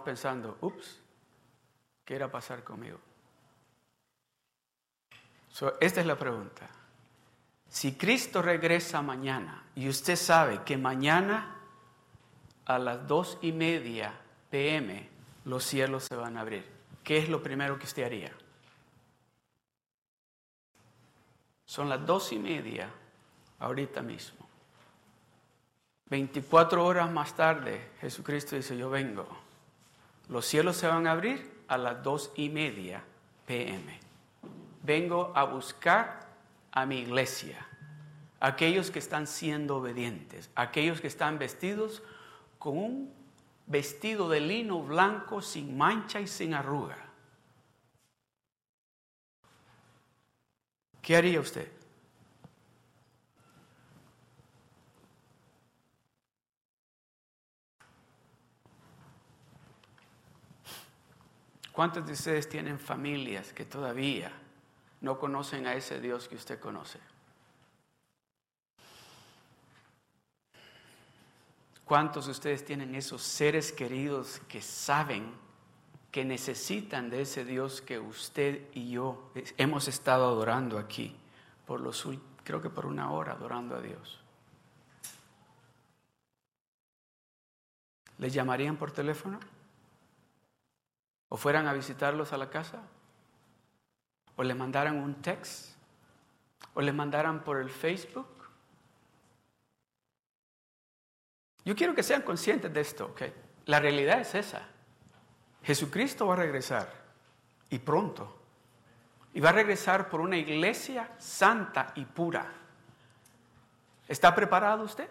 pensando, ups, ¿qué irá a pasar conmigo? esta es la pregunta. Si Cristo regresa mañana y usted sabe que mañana a las dos y media pm los cielos se van a abrir, ¿qué es lo primero que usted haría? Son las dos y media ahorita mismo. 24 horas más tarde, Jesucristo dice, yo vengo. Los cielos se van a abrir a las dos y media pm. Vengo a buscar a mi iglesia, aquellos que están siendo obedientes, aquellos que están vestidos con un vestido de lino blanco sin mancha y sin arruga. ¿Qué haría usted? ¿Cuántos de ustedes tienen familias que todavía no conocen a ese Dios que usted conoce? ¿Cuántos de ustedes tienen esos seres queridos que saben que necesitan de ese Dios que usted y yo hemos estado adorando aquí por los creo que por una hora adorando a Dios? ¿Les llamarían por teléfono? O fueran a visitarlos a la casa, o les mandaran un text, o les mandaran por el Facebook. Yo quiero que sean conscientes de esto, ¿ok? La realidad es esa. Jesucristo va a regresar y pronto. Y va a regresar por una iglesia santa y pura. ¿Está preparado usted?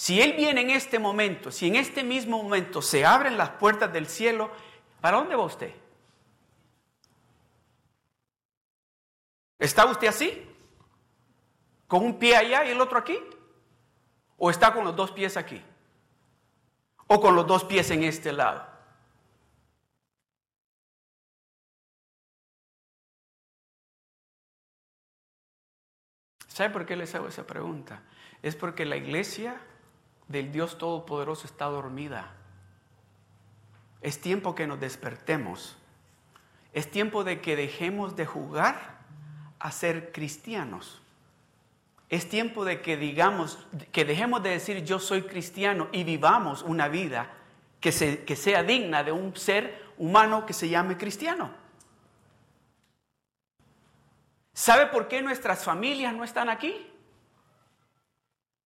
Si Él viene en este momento, si en este mismo momento se abren las puertas del cielo, ¿para dónde va usted? ¿Está usted así? ¿Con un pie allá y el otro aquí? ¿O está con los dos pies aquí? ¿O con los dos pies en este lado? ¿Sabe por qué les hago esa pregunta? Es porque la iglesia del Dios Todopoderoso está dormida. Es tiempo que nos despertemos. Es tiempo de que dejemos de jugar a ser cristianos. Es tiempo de que digamos, que dejemos de decir yo soy cristiano y vivamos una vida que, que sea digna de un ser humano que se llame cristiano. ¿Sabe por qué nuestras familias no están aquí?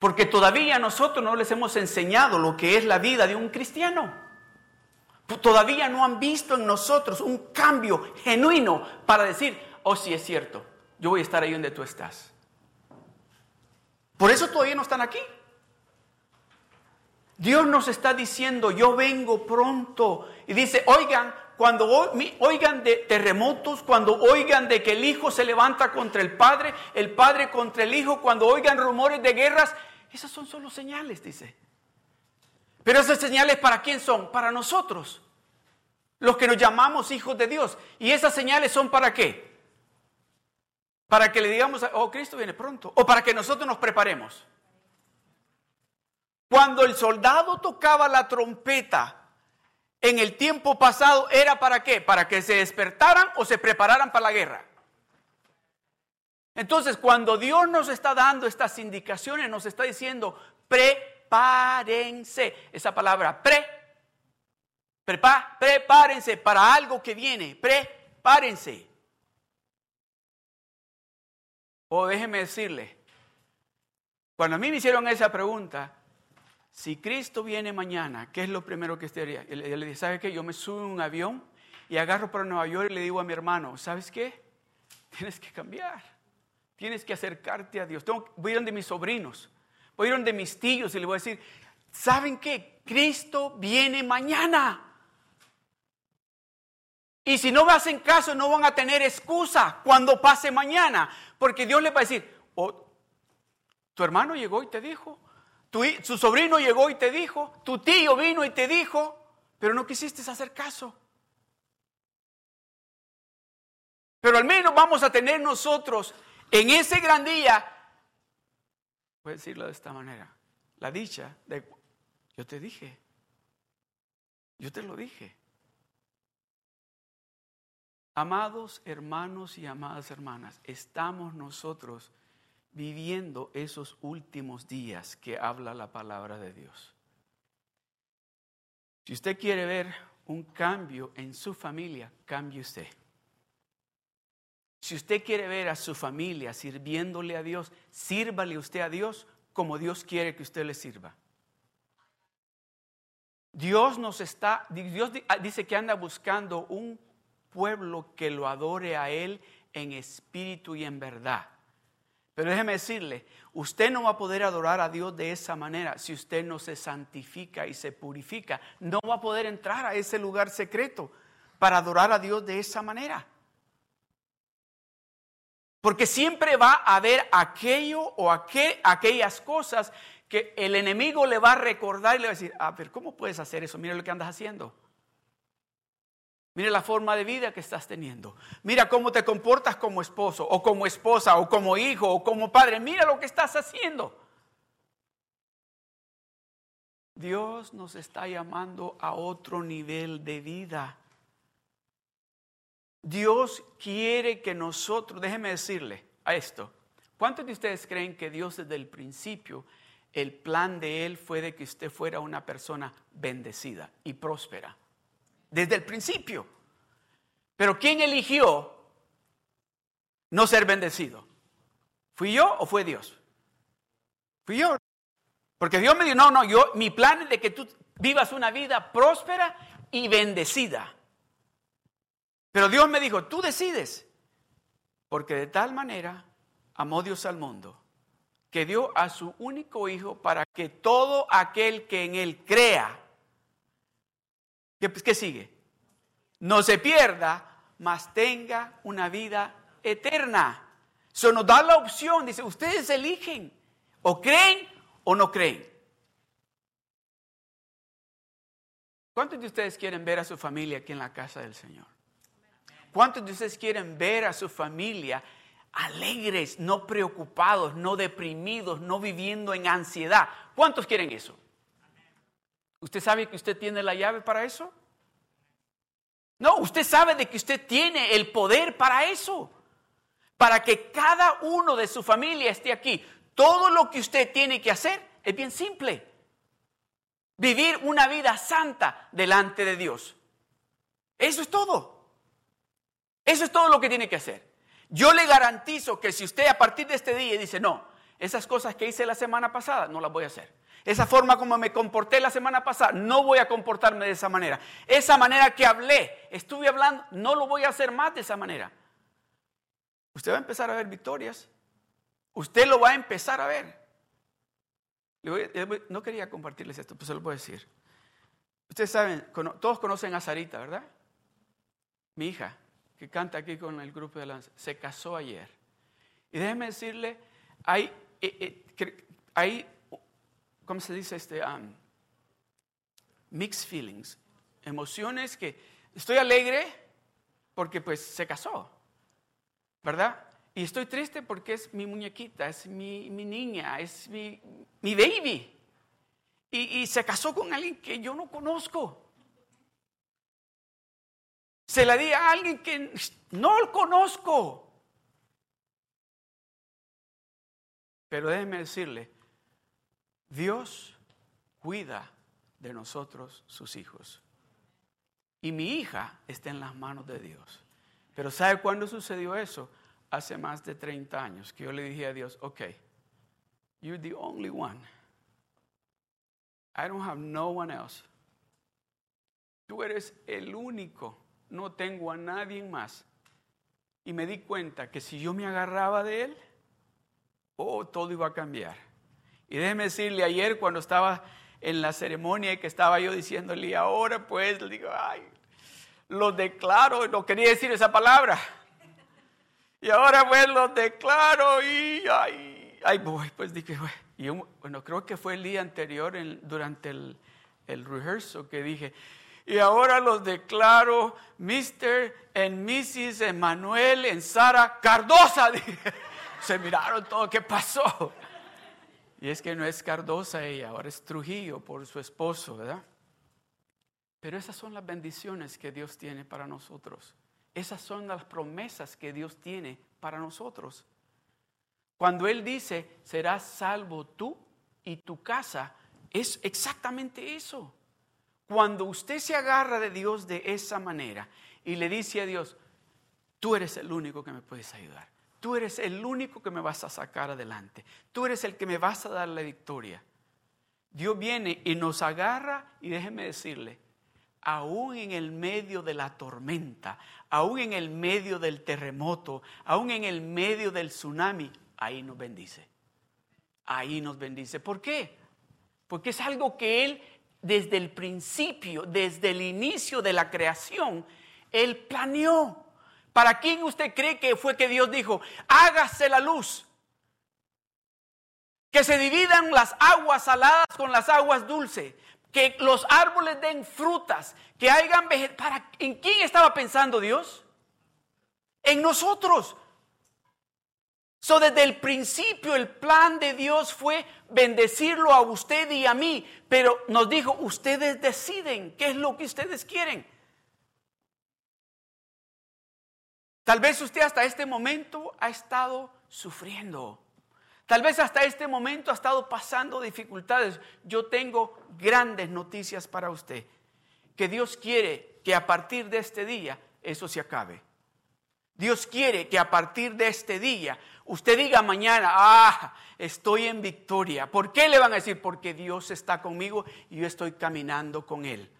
Porque todavía nosotros no les hemos enseñado lo que es la vida de un cristiano. Todavía no han visto en nosotros un cambio genuino para decir, oh sí es cierto, yo voy a estar ahí donde tú estás. Por eso todavía no están aquí. Dios nos está diciendo, yo vengo pronto. Y dice, oigan, cuando oigan de terremotos, cuando oigan de que el hijo se levanta contra el padre, el padre contra el hijo, cuando oigan rumores de guerras, esas son solo señales, dice. Pero esas señales para quién son? Para nosotros, los que nos llamamos hijos de Dios. ¿Y esas señales son para qué? Para que le digamos, oh, Cristo viene pronto. O para que nosotros nos preparemos. Cuando el soldado tocaba la trompeta en el tiempo pasado, ¿era para qué? Para que se despertaran o se prepararan para la guerra. Entonces, cuando Dios nos está dando estas indicaciones, nos está diciendo, prepárense. Esa palabra, pre, prepárense para algo que viene, prepárense. O déjeme decirle, cuando a mí me hicieron esa pregunta, si Cristo viene mañana, ¿qué es lo primero que usted haría? Yo le dije, ¿sabe qué? Yo me subo en un avión y agarro para Nueva York y le digo a mi hermano, ¿sabes qué? Tienes que cambiar. Tienes que acercarte a Dios. Voy a ir donde mis sobrinos, voy a ir donde mis tíos y le voy a decir, ¿saben qué? Cristo viene mañana. Y si no me hacen caso, no van a tener excusa cuando pase mañana. Porque Dios le va a decir, tu hermano llegó y te dijo, tu, su sobrino llegó y te dijo, tu tío vino y te dijo, pero no quisiste hacer caso. Pero al menos vamos a tener nosotros en ese gran día, voy a decirlo de esta manera, la dicha de, yo te dije, yo te lo dije. Amados hermanos y amadas hermanas, estamos nosotros viviendo esos últimos días que habla la palabra de Dios. Si usted quiere ver un cambio en su familia, cambie usted. Si usted quiere ver a su familia sirviéndole a Dios, sírvale usted a Dios como Dios quiere que usted le sirva. Dios nos está, Dios dice que anda buscando un pueblo que lo adore a Él en espíritu y en verdad. Pero déjeme decirle, usted no va a poder adorar a Dios de esa manera si usted no se santifica y se purifica. No va a poder entrar a ese lugar secreto para adorar a Dios de esa manera. Porque siempre va a haber aquello o aquellas cosas que el enemigo le va a recordar y le va a decir, a ver, ¿cómo puedes hacer eso? Mira lo que andas haciendo. Mira la forma de vida que estás teniendo. Mira cómo te comportas como esposo o como esposa o como hijo o como padre. Mira lo que estás haciendo. Dios nos está llamando a otro nivel de vida. Dios quiere que nosotros, déjeme decirle a esto, ¿cuántos de ustedes creen que Dios desde el principio, el plan de Él fue de que usted fuera una persona bendecida y próspera? desde el principio. Pero ¿quién eligió no ser bendecido? ¿Fui yo o fue Dios? Fui yo. Porque Dios me dijo, no, no, yo, mi plan es de que tú vivas una vida próspera y bendecida. Pero Dios me dijo, tú decides. Porque de tal manera amó Dios al mundo, que dio a su único hijo para que todo aquel que en él crea, ¿Qué, sigue? No se pierda, mas tenga una vida eterna. Eso nos da la opción, dice, ustedes eligen, o creen o no creen. ¿Cuántos de ustedes quieren ver a su familia aquí en la casa del Señor? ¿Cuántos de ustedes quieren ver a su familia alegres, no preocupados, no deprimidos, no viviendo en ansiedad? ¿Cuántos quieren eso? ¿Usted sabe que usted tiene la llave para eso? No, usted sabe de que usted tiene el poder para eso. Para que cada uno de su familia esté aquí. Todo lo que usted tiene que hacer es bien simple. Vivir una vida santa delante de Dios. Eso es todo. Eso es todo lo que tiene que hacer. Yo le garantizo que si usted a partir de este día dice, no, esas cosas que hice la semana pasada no las voy a hacer. Esa forma como me comporté la semana pasada, no voy a comportarme de esa manera. Esa manera que hablé, estuve hablando, no lo voy a hacer más de esa manera. Usted va a empezar a ver victorias. Usted lo va a empezar a ver. No quería compartirles esto, pero se lo a decir. Ustedes saben, todos conocen a Sarita, ¿verdad? Mi hija, que canta aquí con el grupo de lanza, se casó ayer. Y déjenme decirle, hay, eh, eh, hay ¿cómo se dice? Este, um, mixed feelings, emociones que estoy alegre porque pues se casó, ¿verdad? Y estoy triste porque es mi muñequita, es mi, niña, es mi, baby. Y, y, se casó con alguien que yo no conozco. Se la di a alguien que no lo conozco. Pero déjeme decirle, Dios cuida de nosotros, sus hijos. Y mi hija está en las manos de Dios. Pero ¿sabe cuándo sucedió eso? Hace más de 30 años que yo le dije a Dios, ok, you're the only one. I don't have no one else. Tú eres el único. No tengo a nadie más. Y me di cuenta que si yo me agarraba de él, oh, todo iba a cambiar. Y déjeme decirle, ayer cuando estaba en la ceremonia que estaba yo diciéndole, y ahora pues, digo, ay, lo declaro, no quería decir esa palabra. Y ahora pues lo declaro y ay, ay voy, pues dije, y bueno, creo que fue el día anterior durante el, el rehearsal que dije, y ahora los declaro Mr. and Mrs. Emanuel en Sara Cardosa. Se miraron todo, ¿qué pasó? Y es que no es Cardosa ella, ahora es Trujillo por su esposo, ¿verdad? Pero esas son las bendiciones que Dios tiene para nosotros. Esas son las promesas que Dios tiene para nosotros. Cuando Él dice, serás salvo tú y tu casa, es exactamente eso. Cuando usted se agarra de Dios de esa manera y le dice a Dios, tú eres el único que me puedes ayudar, tú eres el único que me vas a sacar adelante, tú eres el que me vas a dar la victoria. Dios viene y nos agarra y déjeme decirle, aún en el medio de la tormenta, aún en el medio del terremoto, aún en el medio del tsunami, ahí nos bendice. Ahí nos bendice. ¿Por qué? Porque es algo que Él desde el principio, desde el inicio de la creación, Él planeó. ¿Para quién usted cree que fue que Dios dijo, hágase la luz? Que se dividan las aguas saladas con las aguas dulces, que los árboles den frutas, que hagan ¿Para ¿En quién estaba pensando Dios? En nosotros. So, desde el principio el plan de Dios fue bendecirlo a usted y a mí, pero nos dijo, ustedes deciden qué es lo que ustedes quieren. Tal vez usted hasta este momento ha estado sufriendo. Tal vez hasta este momento ha estado pasando dificultades. Yo tengo grandes noticias para usted. Que Dios quiere que a partir de este día eso se acabe. Dios quiere que a partir de este día usted diga mañana, ah, estoy en victoria. ¿Por qué le van a decir? Porque Dios está conmigo y yo estoy caminando con Él.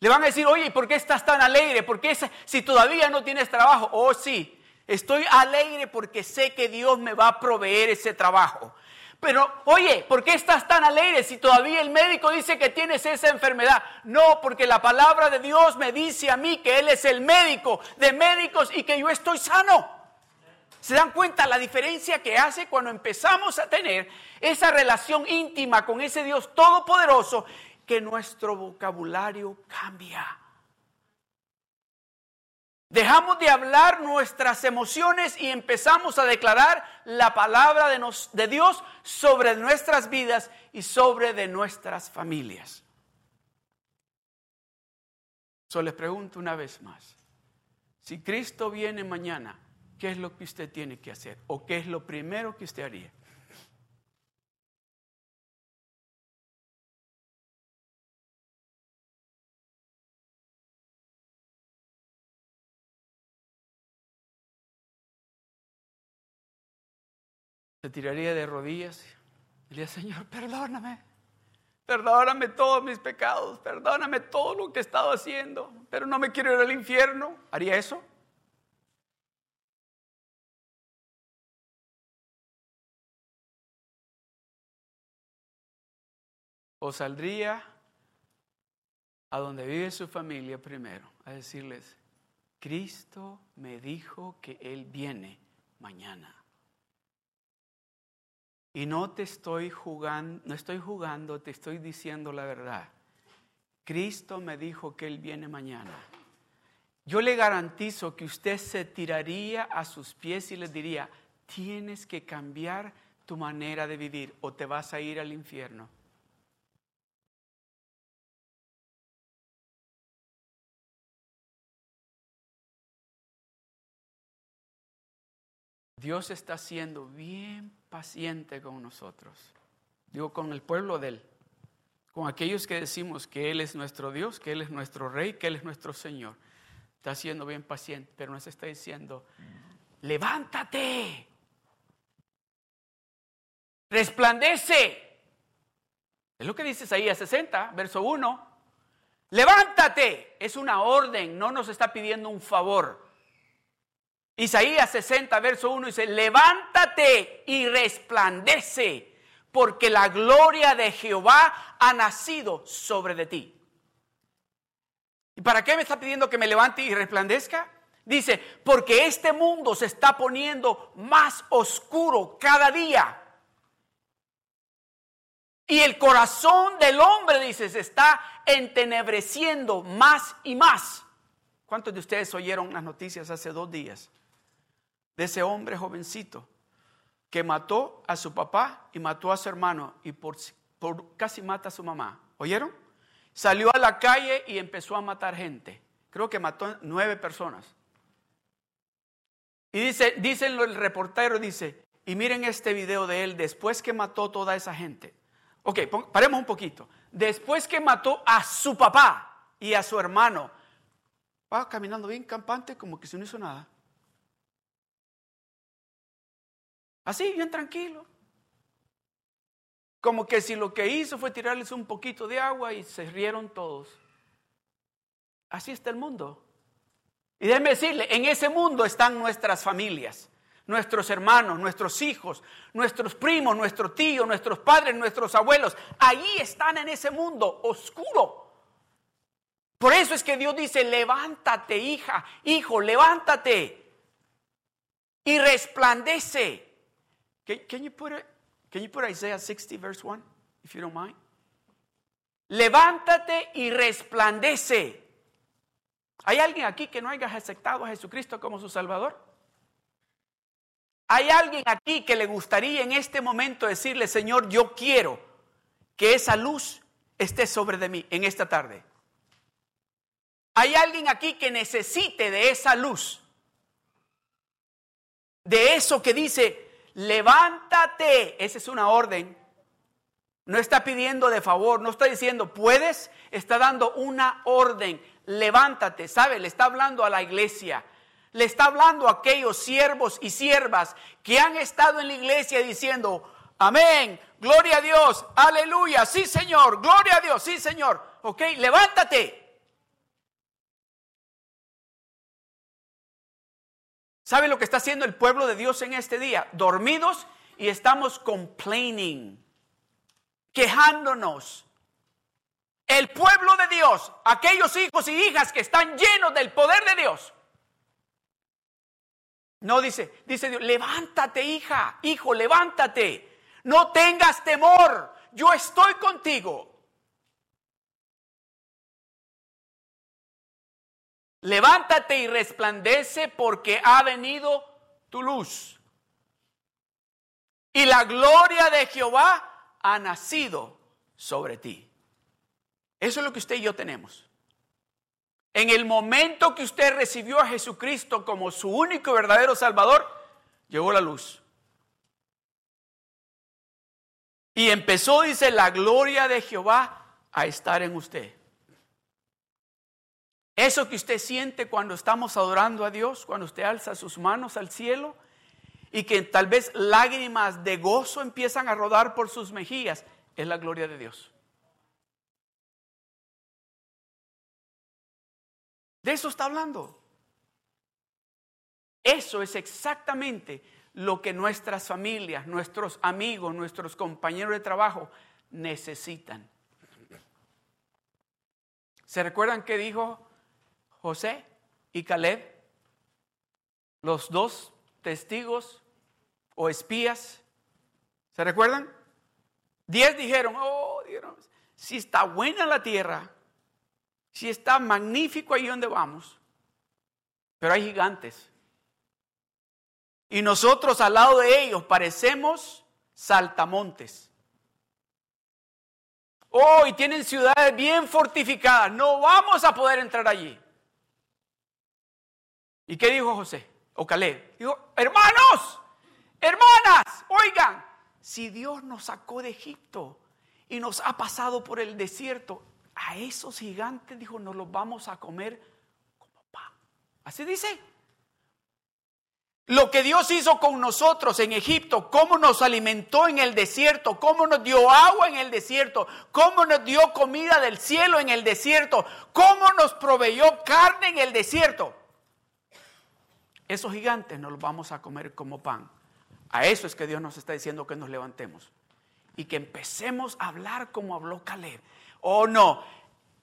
Le van a decir, oye, ¿por qué estás tan alegre? ¿Por qué si todavía no tienes trabajo? Oh, sí, estoy alegre porque sé que Dios me va a proveer ese trabajo. Pero, oye, ¿por qué estás tan alegre si todavía el médico dice que tienes esa enfermedad? No, porque la palabra de Dios me dice a mí que Él es el médico de médicos y que yo estoy sano. ¿Se dan cuenta la diferencia que hace cuando empezamos a tener esa relación íntima con ese Dios todopoderoso que nuestro vocabulario cambia? Dejamos de hablar nuestras emociones y empezamos a declarar la palabra de, Dios sobre nuestras vidas y sobre de nuestras familias. Solo les pregunto una vez más, si Cristo viene mañana, ¿qué es lo que usted tiene que hacer? ¿O qué es lo primero que usted haría? se tiraría de rodillas diría, Señor, perdóname, perdóname todos mis pecados, perdóname todo lo que he estado haciendo, pero no me quiero ir al infierno. ¿Haría eso? O saldría a donde vive su familia primero a decirles, Cristo me dijo que Él viene mañana. Y no te estoy jugando, no estoy jugando, te estoy diciendo la verdad. Cristo me dijo que Él viene mañana. Yo le garantizo que usted se tiraría a sus pies y le diría, tienes que cambiar tu manera de vivir o te vas a ir al infierno. Dios está siendo bien paciente con nosotros. Digo, con el pueblo de Él. Con aquellos que decimos que Él es nuestro Dios, que Él es nuestro Rey, que Él es nuestro Señor. Está siendo bien paciente, pero nos está diciendo, levántate. Resplandece. Es lo que dice a 60, verso 1. Levántate. Es una orden, no nos está pidiendo un favor. Isaías 60, verso 1 dice, levántate y resplandece, porque la gloria de Jehová ha nacido sobre de ti. ¿Y para qué me está pidiendo que me levante y resplandezca? Dice, porque este mundo se está poniendo más oscuro cada día. Y el corazón del hombre, dice, se está entenebreciendo más y más. ¿Cuántos de ustedes oyeron las noticias hace dos días? De ese hombre jovencito que mató a su papá y mató a su hermano y por, casi mata a su mamá. ¿Oyeron? Salió a la calle y empezó a matar gente. Creo que mató nueve personas. Y dice, dicen el reportero, dice, y miren este video de él después que mató toda esa gente. Ok, paremos un poquito. Después que mató a su papá y a su hermano, va caminando bien campante como que se no hizo nada. Así, bien tranquilo. Como que si lo que hizo fue tirarles un poquito de agua y se rieron todos. Así está el mundo. Y déjeme decirle, en ese mundo están nuestras familias, nuestros hermanos, nuestros hijos, nuestros primos, nuestros tíos, nuestros padres, nuestros abuelos. Ahí están en ese mundo oscuro. Por eso es que Dios dice, levántate hija, hijo, levántate y resplandece. Can, you put it, can you put Isaiah 60 verse 1 if you don't mind? Levántate y resplandece. ¿Hay alguien aquí que no haya aceptado a Jesucristo como su Salvador? ¿Hay alguien aquí que le gustaría en este momento decirle, Señor, yo quiero que esa luz esté sobre de mí en esta tarde? ¿Hay alguien aquí que necesite de esa luz? De eso que dice, levántate. Esa es una orden. No está pidiendo de favor, no está diciendo, puedes, está dando una orden levántate, ¿sabe? Le está hablando a la iglesia. Le está hablando a aquellos siervos y siervas que han estado en la iglesia diciendo, amén, gloria a Dios, aleluya, sí Señor, gloria a Dios, sí Señor. Ok, levántate. ¿Sabe lo que está haciendo el pueblo de Dios en este día? Dormidos y estamos complaining, quejándonos el pueblo de Dios, aquellos hijos y hijas que están llenos del poder de Dios. No dice, dice Dios, levántate hija, hijo, levántate. No tengas temor, yo estoy contigo. Levántate y resplandece porque ha venido tu luz. Y la gloria de Jehová ha nacido sobre ti. Eso es lo que usted y yo tenemos. En el momento que usted recibió a Jesucristo como su único y verdadero Salvador, llegó la luz. Y empezó, dice, la gloria de Jehová a estar en usted. Eso que usted siente cuando estamos adorando a Dios, cuando usted alza sus manos al cielo y que tal vez lágrimas de gozo empiezan a rodar por sus mejillas, es la gloria de Dios. De eso está hablando. Eso es exactamente lo que nuestras familias, nuestros amigos, nuestros compañeros de trabajo necesitan. ¿Se recuerdan qué dijo José y Caleb? Los dos testigos o espías. ¿Se recuerdan? Diez dijeron, oh, si está buena la tierra, si está magnífico ahí donde vamos, pero hay gigantes. Y nosotros al lado de ellos parecemos saltamontes. Oh, y tienen ciudades bien fortificadas. No vamos a poder entrar allí. ¿Y qué dijo José? O Caleb. Dijo, hermanos, hermanas, oigan, si Dios nos sacó de Egipto y nos ha pasado por el desierto, a esos gigantes, dijo, nos los vamos a comer como pan. Así dice. Lo que Dios hizo con nosotros en Egipto, cómo nos alimentó en el desierto, cómo nos dio agua en el desierto, cómo nos dio comida del cielo en el desierto, cómo nos proveyó carne en el desierto. Esos gigantes nos los vamos a comer como pan. A eso es que Dios nos está diciendo que nos levantemos y que empecemos a hablar como habló Caleb. Oh, no,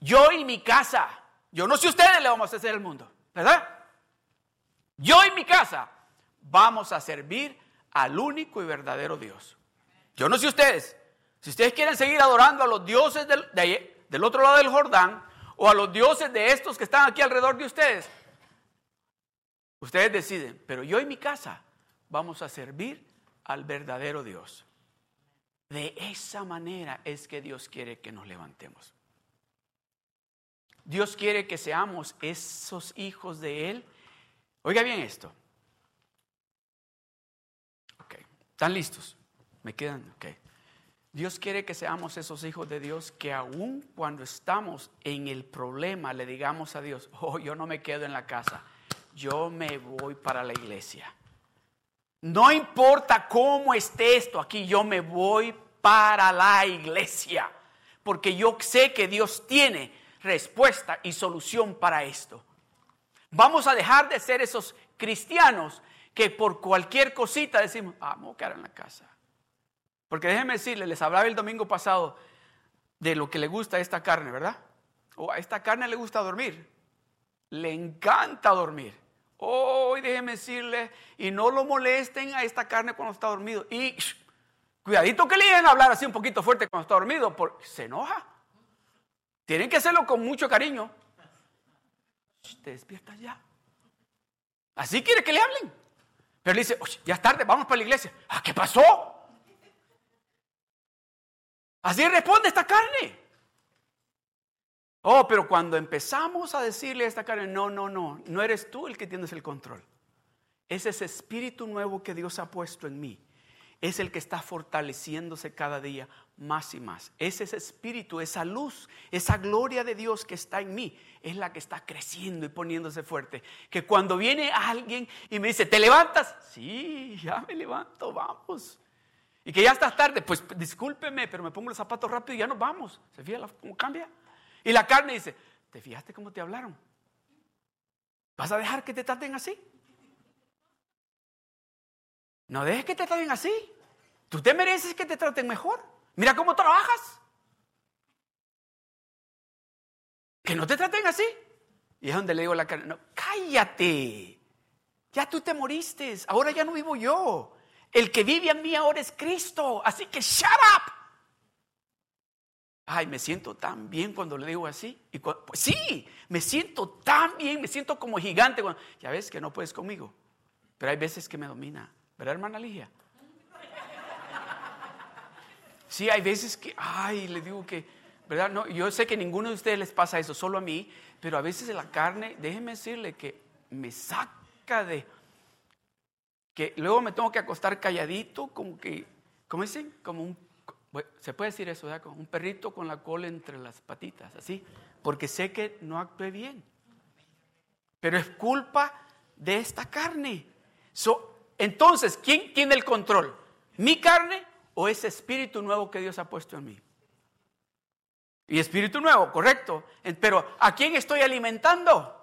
yo y mi casa, yo no sé ustedes le vamos a hacer el mundo, ¿verdad? Yo y mi casa vamos a servir al único y verdadero Dios. Yo no sé ustedes, si ustedes quieren seguir adorando a los dioses del otro lado del Jordán o a los dioses de estos que están aquí alrededor de ustedes, ustedes deciden, pero yo y mi casa vamos a servir al verdadero Dios. De esa manera es que Dios quiere que nos levantemos. Dios quiere que seamos esos hijos de Él. Oiga bien esto. Ok, ¿están listos? ¿Me quedan? Ok. Dios quiere que seamos esos hijos de Dios que aun cuando estamos en el problema le digamos a Dios, oh, yo no me quedo en la casa, yo me voy para la iglesia. No importa cómo esté esto aquí, yo me voy para la iglesia, porque yo sé que Dios tiene respuesta y solución para esto. Vamos a dejar de ser esos cristianos que por cualquier cosita decimos, ah, vamos a quedar en la casa. Porque déjenme decirles, les hablaba el domingo pasado de lo que le gusta a esta carne, ¿verdad? O a esta carne le gusta dormir. Le encanta dormir. Hoy déjenme decirle, y no lo molesten a esta carne cuando está dormido. Y cuidadito que le a hablar así un poquito fuerte cuando está dormido, porque se enoja. Tienen que hacerlo con mucho cariño. te despiertas ya. Así quiere que le hablen. Pero le dice, ya es tarde, vamos para la iglesia. ¿Ah, qué pasó? Así responde esta carne. Oh, pero cuando empezamos a decirle a esta carne, no, no, no, no eres tú el que tienes el control. Es ese espíritu nuevo que Dios ha puesto en mí. Es el que está fortaleciéndose cada día más y más. Es ese espíritu, esa luz, esa gloria de Dios que está en mí. Es la que está creciendo y poniéndose fuerte. Que cuando viene alguien y me dice, ¿te levantas? Sí, ya me levanto, vamos. Y que ya estás tarde, pues discúlpeme, pero me pongo los zapatos rápido y ya nos vamos. ¿Se fija cómo cambia? Y la carne dice, ¿te fijaste cómo te hablaron? ¿Vas a dejar que te traten así? No dejes que te traten así. Tú te mereces que te traten mejor. Mira cómo trabajas. Que no te traten así. Y es donde le digo a la carne, no, cállate. Ya tú te moriste. Ahora ya no vivo yo. El que vive en mí ahora es Cristo. Así que shut up. Ay, me siento tan bien cuando le digo así. Y pues sí, me siento tan bien, me siento como gigante. ya ves que no puedes conmigo, pero hay veces que me domina. ¿Verdad, hermana Ligia? Sí, hay veces que, ay, le digo que, ¿verdad? No, yo sé que ninguno de ustedes les pasa eso, solo a mí, pero a veces la carne, déjeme decirle que me saca de, que luego me tengo que acostar calladito, como que, ¿cómo dicen? Como un se puede decir eso, un perrito con la cola entre las patitas, así, porque sé que no actué bien. Pero es culpa de esta carne. entonces, ¿quién tiene el control? ¿Mi carne o ese espíritu nuevo que Dios ha puesto en mí? Y espíritu nuevo, correcto. Pero ¿a quién estoy alimentando?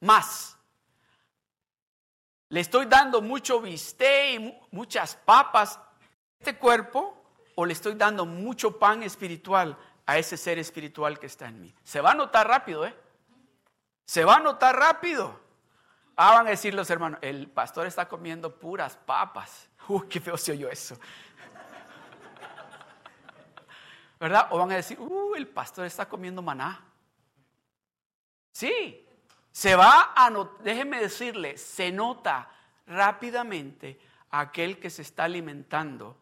Más. Le estoy dando mucho bistec y muchas papas. Este cuerpo o le estoy dando mucho pan espiritual a ese ser espiritual que está en mí. Se va a notar rápido, ¿eh? Se va a notar rápido. Ah, van a decir los hermanos, el pastor está comiendo puras papas. Uy, qué feo se oyó eso. ¿Verdad? O van a decir, uh, el pastor está comiendo maná. Sí, se va a notar, déjeme decirle, se nota rápidamente aquel que se está alimentando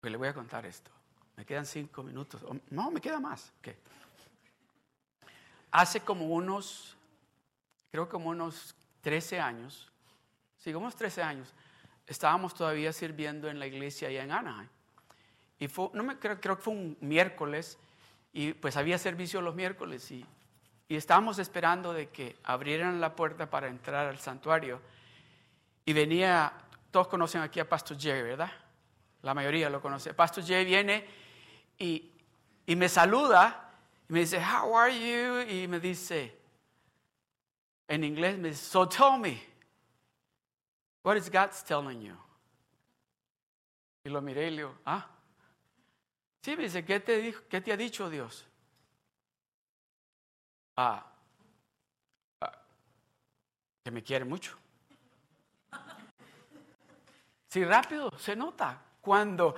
pues le voy a contar esto. Me quedan cinco minutos. No, me queda más. Hace como unos, creo como unos 13 años, unos 13 años, estábamos todavía sirviendo en la iglesia allá en Anaheim. Y fue, no me creo, creo que fue un miércoles, y pues había servicio los miércoles, y, y estábamos esperando de que abrieran la puerta para entrar al santuario. Y venía, todos conocen aquí a Pastor Jerry, ¿verdad? La mayoría lo conoce. Pastor Jay viene y, y me saluda y me dice, How are you? Y me dice, en inglés, me dice, So tell me, what is God telling you? Y lo miré y le digo, ah. Sí, me dice, ¿qué te, qué te ha dicho Dios? Ah, ah, que me quiere mucho. Sí, rápido, se nota cuando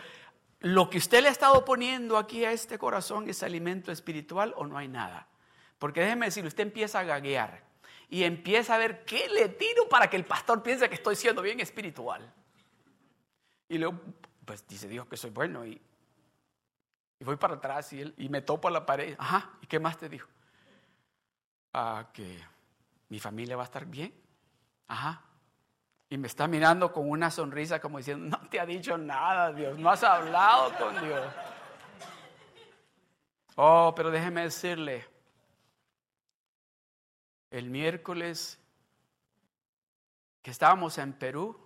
lo que usted le ha estado poniendo aquí a este corazón es alimento espiritual o no hay nada. Porque déjeme decir, usted empieza a gaguear y empieza a ver qué le tiro para que el pastor piense que estoy siendo bien espiritual. Y luego, pues dice Dios que soy bueno y, y voy para atrás y, él, y me topo a la pared. Ajá, ¿y qué más te dijo? Ah, que mi familia va a estar bien. Ajá. Y me está mirando con una sonrisa como diciendo, no te ha dicho nada Dios, no has hablado con Dios. Oh, pero déjeme decirle, el miércoles que estábamos en Perú,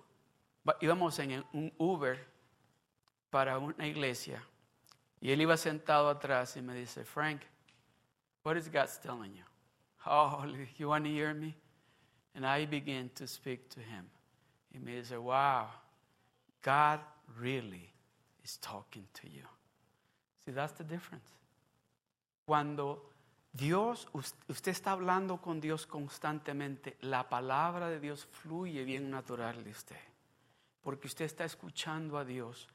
íbamos en un Uber para una iglesia y él iba sentado atrás y me dice, Frank, what is God telling you? Oh, you want to hear me? And I began to speak to him. Y me dice, wow, God really is talking to you. See, that's the difference. Cuando Dios, usted está hablando con Dios constantemente, la palabra de Dios fluye bien natural de usted, porque usted está escuchando a Dios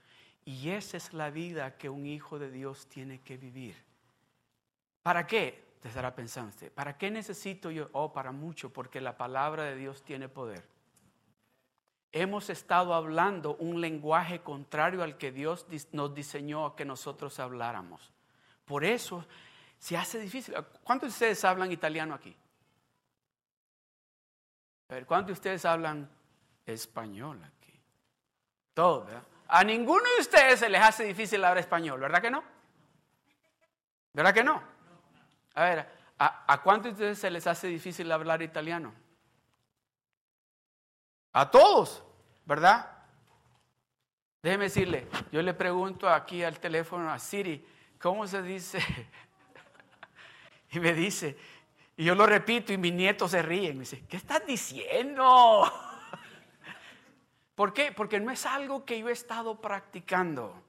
y esa es la vida que un hijo de Dios tiene que vivir. ¿Para qué? Te estará pensando usted, ¿para qué necesito yo? Oh, para mucho, porque la palabra de Dios tiene poder. Hemos estado hablando un lenguaje contrario al que Dios nos diseñó que nosotros habláramos. Por eso se hace difícil. ¿Cuántos de ustedes hablan italiano aquí? A ver, ¿cuántos de ustedes hablan español aquí? Todos, ¿verdad? A ninguno de ustedes se les hace difícil hablar español, ¿verdad que no? ¿Verdad que no? A ver, ¿a, ¿a cuántos de ustedes se les hace difícil hablar italiano? A todos, ¿verdad? Déjeme decirle, yo le pregunto aquí al teléfono a Siri, ¿cómo se dice y me dice, y yo lo repito y mis nietos se ríen. Me dice, ¿qué estás diciendo? ¿Por qué? Porque no es algo que yo he estado practicando.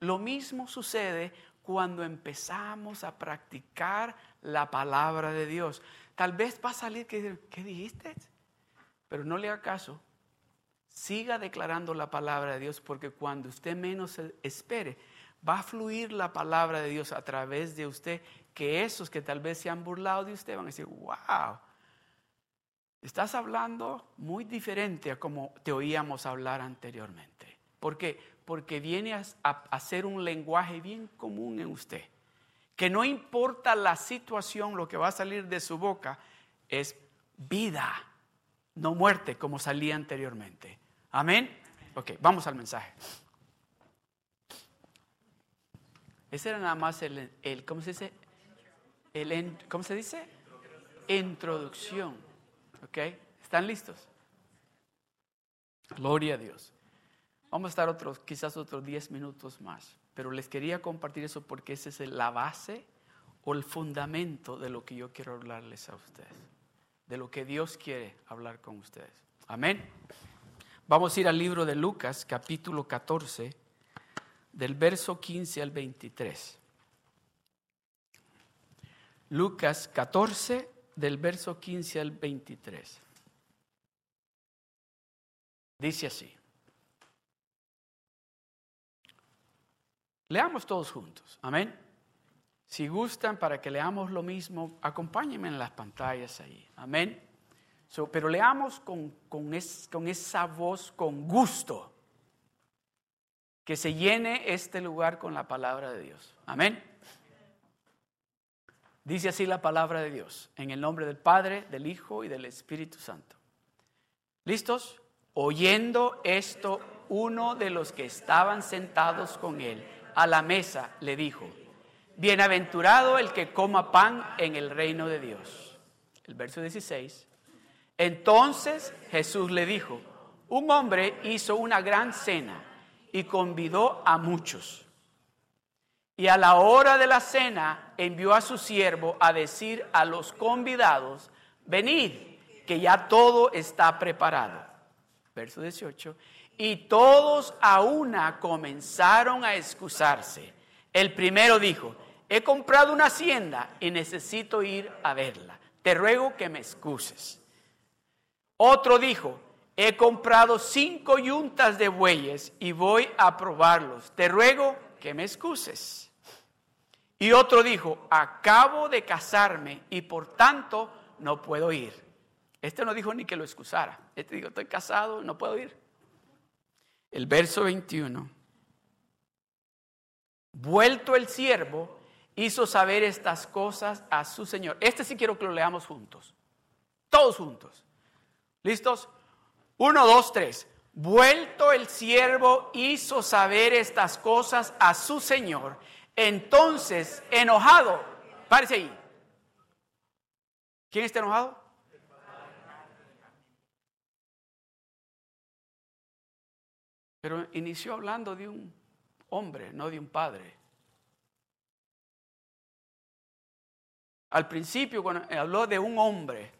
Lo mismo sucede cuando empezamos a practicar la palabra de Dios. Tal vez va a salir que ¿qué dijiste? Pero no le haga caso. Siga declarando la palabra de Dios porque cuando usted menos espere, va a fluir la palabra de Dios a través de usted que esos que tal vez se han burlado de usted van a decir, wow, estás hablando muy diferente a como te oíamos hablar anteriormente. ¿Por qué? Porque viene a, ser un lenguaje bien común en usted. Que no importa la situación, lo que va a salir de su boca es vida, no muerte, como salía anteriormente. Amén. Ok, vamos al mensaje. Ese era nada más el, ¿cómo se dice? el, ¿cómo se dice? Introducción. ¿Ok? ¿Están listos? Gloria a Dios. Vamos a estar otros, quizás otros 10 minutos más, pero les quería compartir eso porque esa es la base o el fundamento de lo que yo quiero hablarles a ustedes, de lo que Dios quiere hablar con ustedes. Amén. Vamos a ir al libro de Lucas, capítulo 14, del verso 15 al 23. Lucas 14, del verso 15 al 23. Dice así. Leamos todos juntos. Amén. Si gustan para que leamos lo mismo, acompáñenme en las pantallas ahí. Amén. pero leamos con, con, con esa voz, con gusto. Que se llene este lugar con la palabra de Dios. Amén. Dice así la palabra de Dios, en el nombre del Padre, del Hijo y del Espíritu Santo. ¿Listos? Oyendo esto, uno de los que estaban sentados con él a la mesa le dijo, Bienaventurado el que coma pan en el reino de Dios. El verso 16. Entonces Jesús le dijo, un hombre hizo una gran cena y convidó a muchos. Y a la hora de la cena envió a su siervo a decir a los convidados, venid, que ya todo está preparado. Verso 18. Y todos a una comenzaron a excusarse. El primero dijo, he comprado una hacienda y necesito ir a verla. Te ruego que me excuses. Otro dijo, he comprado cinco yuntas de bueyes y voy a probarlos. Te ruego que me excuses. Y otro dijo, acabo de casarme y por tanto no puedo ir. Este no dijo ni que lo excusara. Este dijo, estoy casado, no puedo ir. el verso 21. Vuelto el siervo, hizo saber estas cosas a su señor. Este sí quiero que lo leamos juntos. Todos juntos. ¿Listos? Uno, dos, tres. Vuelto el siervo hizo saber estas cosas a su señor. Entonces, enojado, párese ahí. ¿Quién está enojado? Pero inició hablando de un hombre, no de un padre. Al principio, cuando habló de un hombre,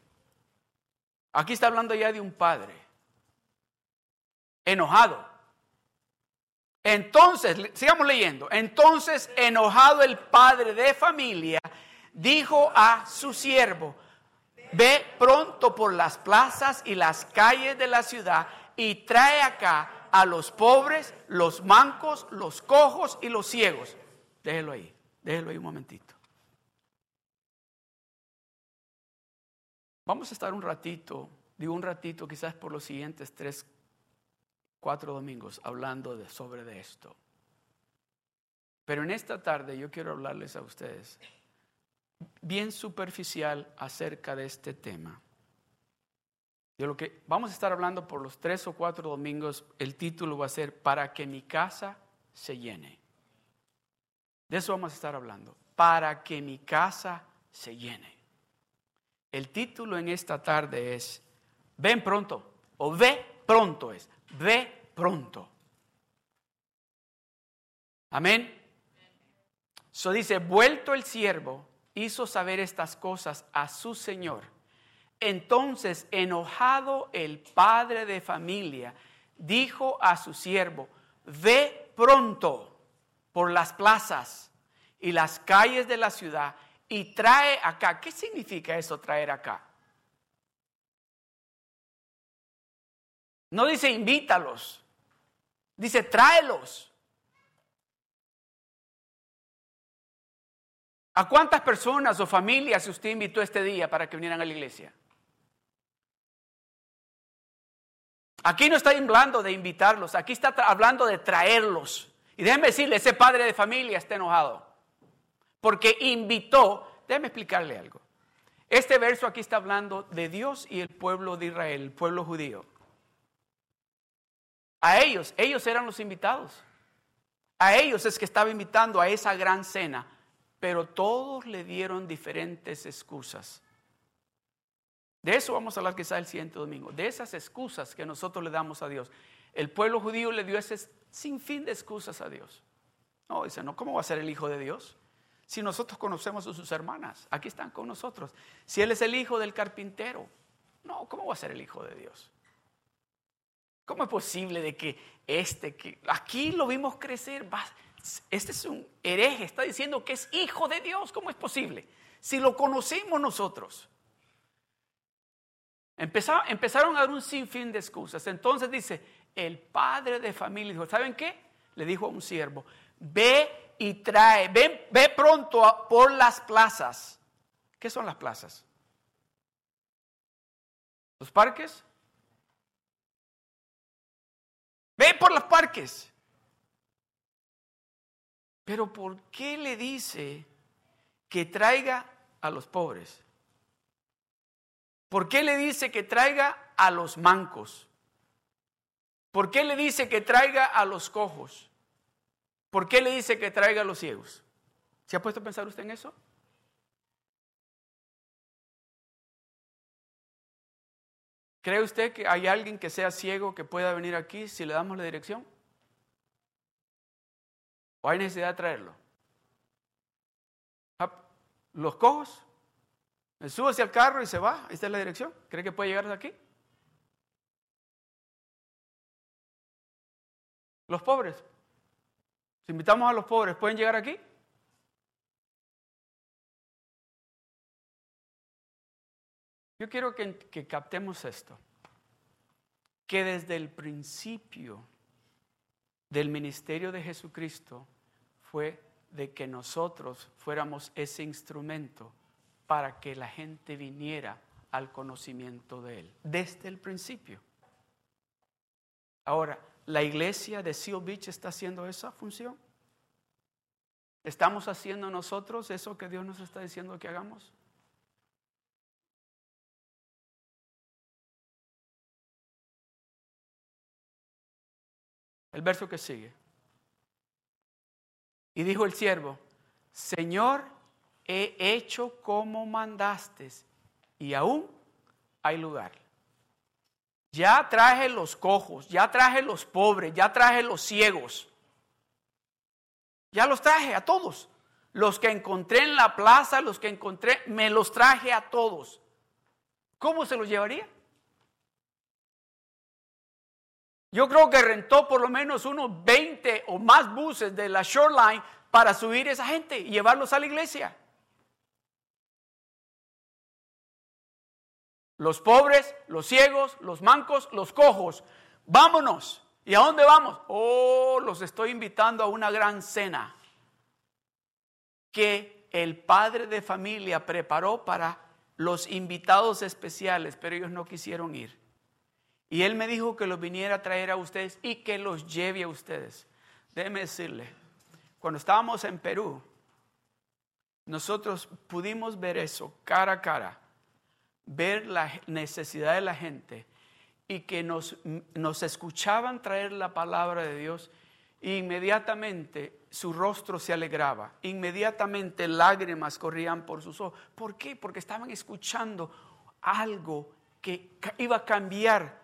aquí está hablando ya de un padre, enojado. Entonces, sigamos leyendo. Entonces, enojado el padre de familia, dijo a su siervo, ve pronto por las plazas y las calles de la ciudad y trae acá a los pobres, los mancos, los cojos y los ciegos. Déjelo ahí, déjelo ahí un momentito. Vamos a estar un ratito, digo un ratito, quizás por los siguientes tres, cuatro domingos, hablando sobre de esto. Pero en esta tarde yo quiero hablarles a ustedes bien superficial acerca de este tema. De lo que vamos a estar hablando por los tres o cuatro domingos, el título va a ser Para que mi casa se llene. De eso vamos a estar hablando. Para que mi casa se llene. El título en esta tarde es Ven pronto o ve pronto es ve pronto. Amén. So dice, vuelto el siervo, hizo saber estas cosas a su señor. Entonces, enojado el padre de familia, dijo a su siervo, ve pronto por las plazas y las calles de la ciudad y trae acá. ¿Qué significa eso, traer acá? No dice invítalos, dice tráelos. ¿A cuántas personas o familias usted invitó este día para que vinieran a la iglesia? Aquí no está hablando de invitarlos, aquí está hablando de traerlos. Y déjenme decirle, ese padre de familia está enojado. Porque invitó, déjenme explicarle algo. Este verso aquí está hablando de Dios y el pueblo de Israel, el pueblo judío. A ellos, ellos eran los invitados. A ellos es que estaba invitando a esa gran cena, pero todos le dieron diferentes excusas. De eso vamos a hablar quizá el siguiente domingo, de esas excusas que nosotros le damos a Dios. El pueblo judío le dio ese sinfín de excusas a Dios. No, dice, no, ¿cómo va a ser el hijo de Dios? Si nosotros conocemos a sus hermanas, aquí están con nosotros. Si él es el hijo del carpintero, no, ¿cómo va a ser el hijo de Dios? ¿Cómo es posible de que este, que aquí lo vimos crecer, este es un hereje, está diciendo que es hijo de Dios, ¿cómo es posible? Si lo conocemos nosotros. Empezaron, a dar un sinfín de excusas. Entonces dice, el padre de familia dijo, ¿saben qué? Le dijo a un siervo, ve y trae, ve, ve pronto por las plazas. ¿Qué son las plazas? ¿Los parques? Ve por los parques. Pero ¿por qué le dice que traiga a los pobres? ¿Por qué le dice que traiga a los mancos? ¿Por qué le dice que traiga a los cojos? ¿Por qué le dice que traiga a los ciegos? ¿Se ha puesto a pensar usted en eso? ¿Cree usted que hay alguien que sea ciego que pueda venir aquí si le damos la dirección? ¿O hay necesidad de traerlo? Ah, ¿Los cojos? Me sube hacia el carro y se va. Esta es la dirección. ¿Cree que puede llegar hasta aquí? Los pobres. Si invitamos a los pobres, ¿pueden llegar aquí? Yo quiero que, captemos esto, que desde el principio del ministerio de Jesucristo fue de que nosotros fuéramos ese instrumento para que la gente viniera al conocimiento de Él, desde el principio. Ahora, la iglesia de Seal Beach está haciendo esa función? ¿Estamos haciendo nosotros eso que Dios nos está diciendo que hagamos? El verso que sigue. Y dijo el siervo, Señor, he hecho como mandaste y aún hay lugar. Ya traje los cojos, ya traje los pobres, ya traje los ciegos. Ya los traje a todos. Los que encontré en la plaza, los que encontré, me los traje a todos. ¿Cómo se los llevaría? Yo creo que rentó por lo menos unos 20 o más buses de la Shoreline para subir esa gente y llevarlos a la iglesia. Los pobres, los ciegos, los mancos, los cojos. Vámonos. ¿Y a dónde vamos? Oh, los estoy invitando a una gran cena que el padre de familia preparó para los invitados especiales, pero ellos no quisieron ir. Y él me dijo que los viniera a traer a ustedes y que los lleve a ustedes. Déjeme decirle, cuando estábamos en Perú, nosotros pudimos ver eso cara a cara, ver la necesidad de la gente y que nos, nos escuchaban traer la palabra de Dios, inmediatamente su rostro se alegraba, inmediatamente lágrimas corrían por sus ojos. ¿Por qué? Porque estaban escuchando algo que iba a cambiar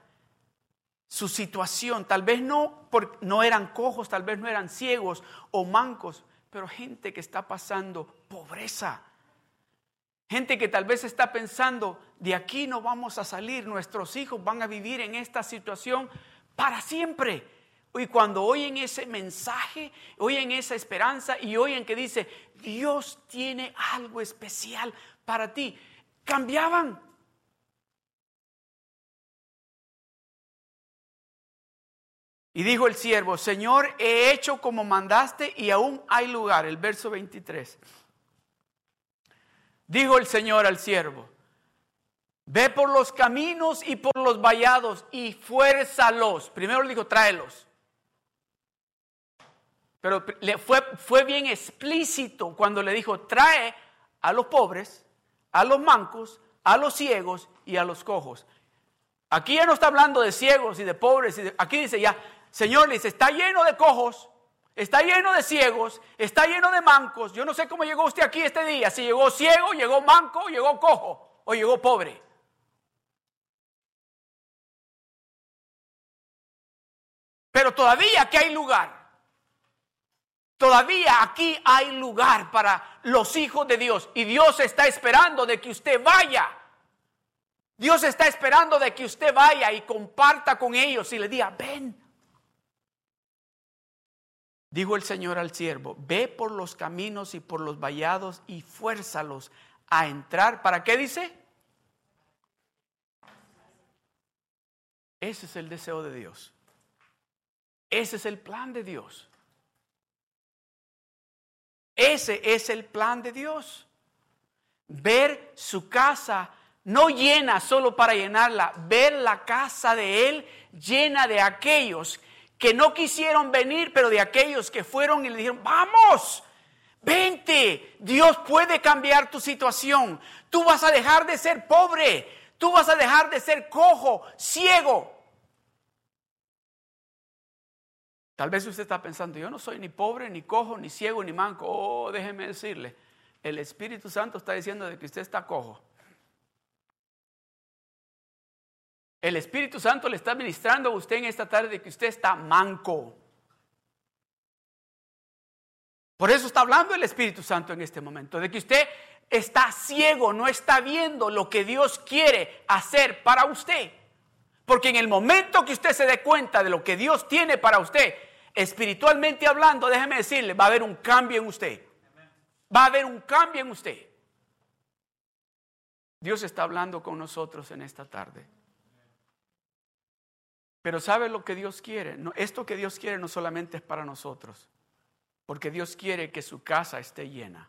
su situación. Tal vez no, no eran cojos, tal vez no eran ciegos o mancos, pero gente que está pasando pobreza. Gente que tal vez está pensando, de aquí no vamos a salir, nuestros hijos van a vivir en esta situación para siempre. Y cuando oyen ese mensaje, oyen esa esperanza y oyen que dice, Dios tiene algo especial para ti, cambiaban. Y dijo el siervo, Señor, he hecho como mandaste y aún hay lugar. El verso 23. Dijo el Señor al siervo, ve por los caminos y por los vallados y fuérzalos. Primero le dijo, tráelos. Pero fue, fue bien explícito cuando le dijo, trae a los pobres, a los mancos, a los ciegos y a los cojos. Aquí ya no está hablando de ciegos y de pobres. Y aquí dice ya, Señor le dice, está lleno de cojos, está lleno de ciegos, está lleno de mancos. Yo no sé cómo llegó usted aquí este día, si llegó ciego, llegó manco, llegó cojo o llegó pobre. Pero todavía aquí hay lugar. Todavía aquí hay lugar para los hijos de Dios. Y Dios está esperando de que usted vaya. Dios está esperando de que usted vaya y comparta con ellos y le diga, ven, Dijo el Señor al siervo, ve por los caminos y por los vallados y fuérzalos a entrar. ¿Para qué dice? Ese es el deseo de Dios. Ese es el plan de Dios. Ese es el plan de Dios. Ver su casa no llena solo para llenarla, ver la casa de Él llena de aquellos que no quisieron venir, pero de aquellos que fueron y le dijeron, vamos, vente, Dios puede cambiar tu situación. Tú vas a dejar de ser pobre, tú vas a dejar de ser cojo, ciego. Tal vez usted está pensando, yo no soy ni pobre, ni cojo, ni ciego, ni manco. Oh, déjeme decirle, el Espíritu Santo está diciendo de que usted está cojo. El Espíritu Santo le está ministrando a usted en esta tarde de que usted está manco. Por eso está hablando el Espíritu Santo en este momento, de que usted está ciego, no está viendo lo que Dios quiere hacer para usted. Porque en el momento que usted se dé cuenta de lo que Dios tiene para usted, espiritualmente hablando, déjeme decirle, va a haber un cambio en usted. Va a haber un cambio en usted. Dios está hablando con nosotros en esta tarde. Pero ¿sabe lo que Dios quiere? esto que Dios quiere no solamente es para nosotros, porque Dios quiere que su casa esté llena.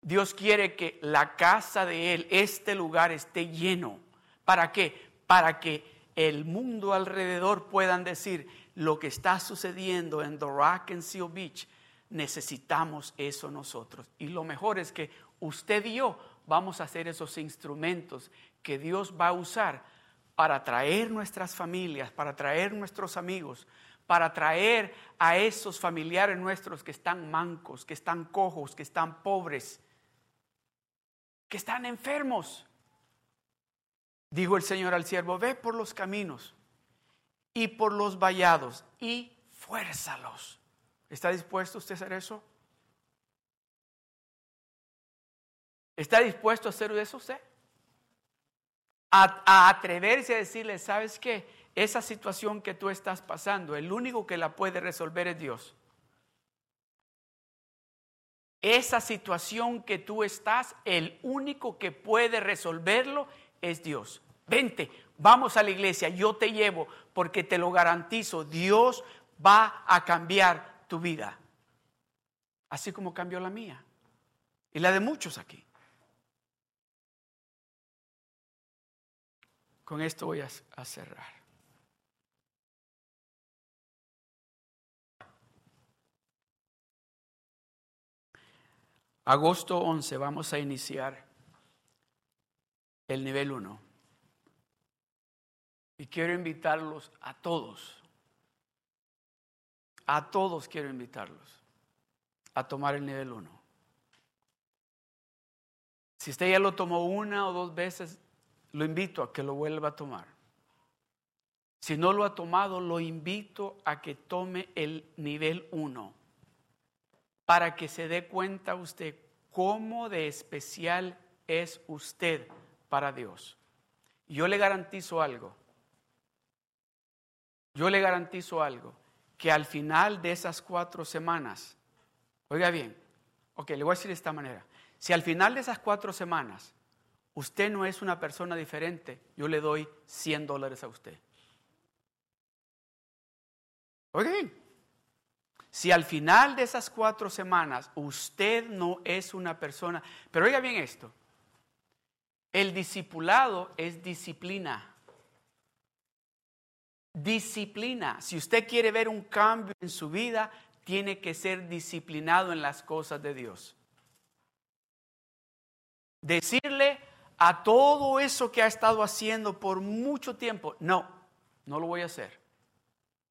Dios quiere que la casa de Él, este lugar esté lleno. ¿Para qué? Para que el mundo alrededor puedan decir lo que está sucediendo en The Rock and Seal Beach, necesitamos eso nosotros. Y lo mejor es que usted y yo vamos a hacer esos instrumentos que Dios va a usar para traer nuestras familias, para traer nuestros amigos, para traer a esos familiares nuestros que están mancos, que están cojos, que están pobres, que están enfermos. Dijo el Señor al siervo, ve por los caminos y por los vallados y fuérzalos. ¿Está dispuesto usted a hacer eso? ¿Está dispuesto a hacer eso usted? A, atreverse a decirle, ¿sabes qué? Esa situación que tú estás pasando, el único que la puede resolver es Dios. Esa situación que tú estás, el único que puede resolverlo es Dios. Vente, vamos a la iglesia, yo te llevo porque te lo garantizo, Dios va a cambiar tu vida. Así como cambió la mía y la de muchos aquí. Con esto voy a, cerrar. Agosto 11 vamos a iniciar el nivel 1. Y quiero invitarlos a todos, a todos quiero invitarlos a tomar el nivel 1. Si usted ya lo tomó una o dos veces, lo invito a que lo vuelva a tomar. Si no lo ha tomado, lo invito a que tome el nivel 1 para que se dé cuenta usted cómo de especial es usted para Dios. Yo le garantizo algo. Yo le garantizo algo, que al final de esas cuatro semanas, oiga bien, ok, le voy a decir de esta manera, si al final de esas cuatro semanas usted no es una persona diferente, yo le doy 100 dólares a usted. Oiga bien, si al final de esas cuatro semanas usted no es una persona, pero oiga bien esto, el discipulado es disciplina. Disciplina. Si usted quiere ver un cambio en su vida, tiene que ser disciplinado en las cosas de Dios. Decirle a todo eso que ha estado haciendo por mucho tiempo, no, no lo voy a hacer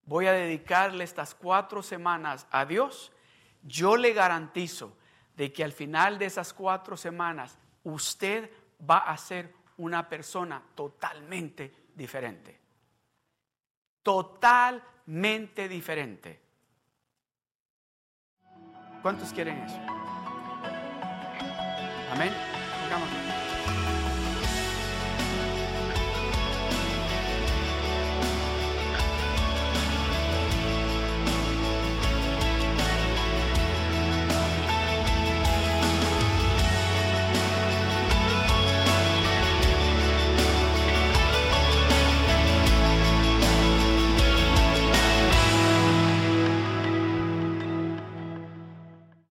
voy a dedicarle estas cuatro semanas a Dios, yo le garantizo de que al final de esas cuatro semanas usted va a ser una persona totalmente diferente. Totalmente diferente. ¿Cuántos quieren eso? Amén.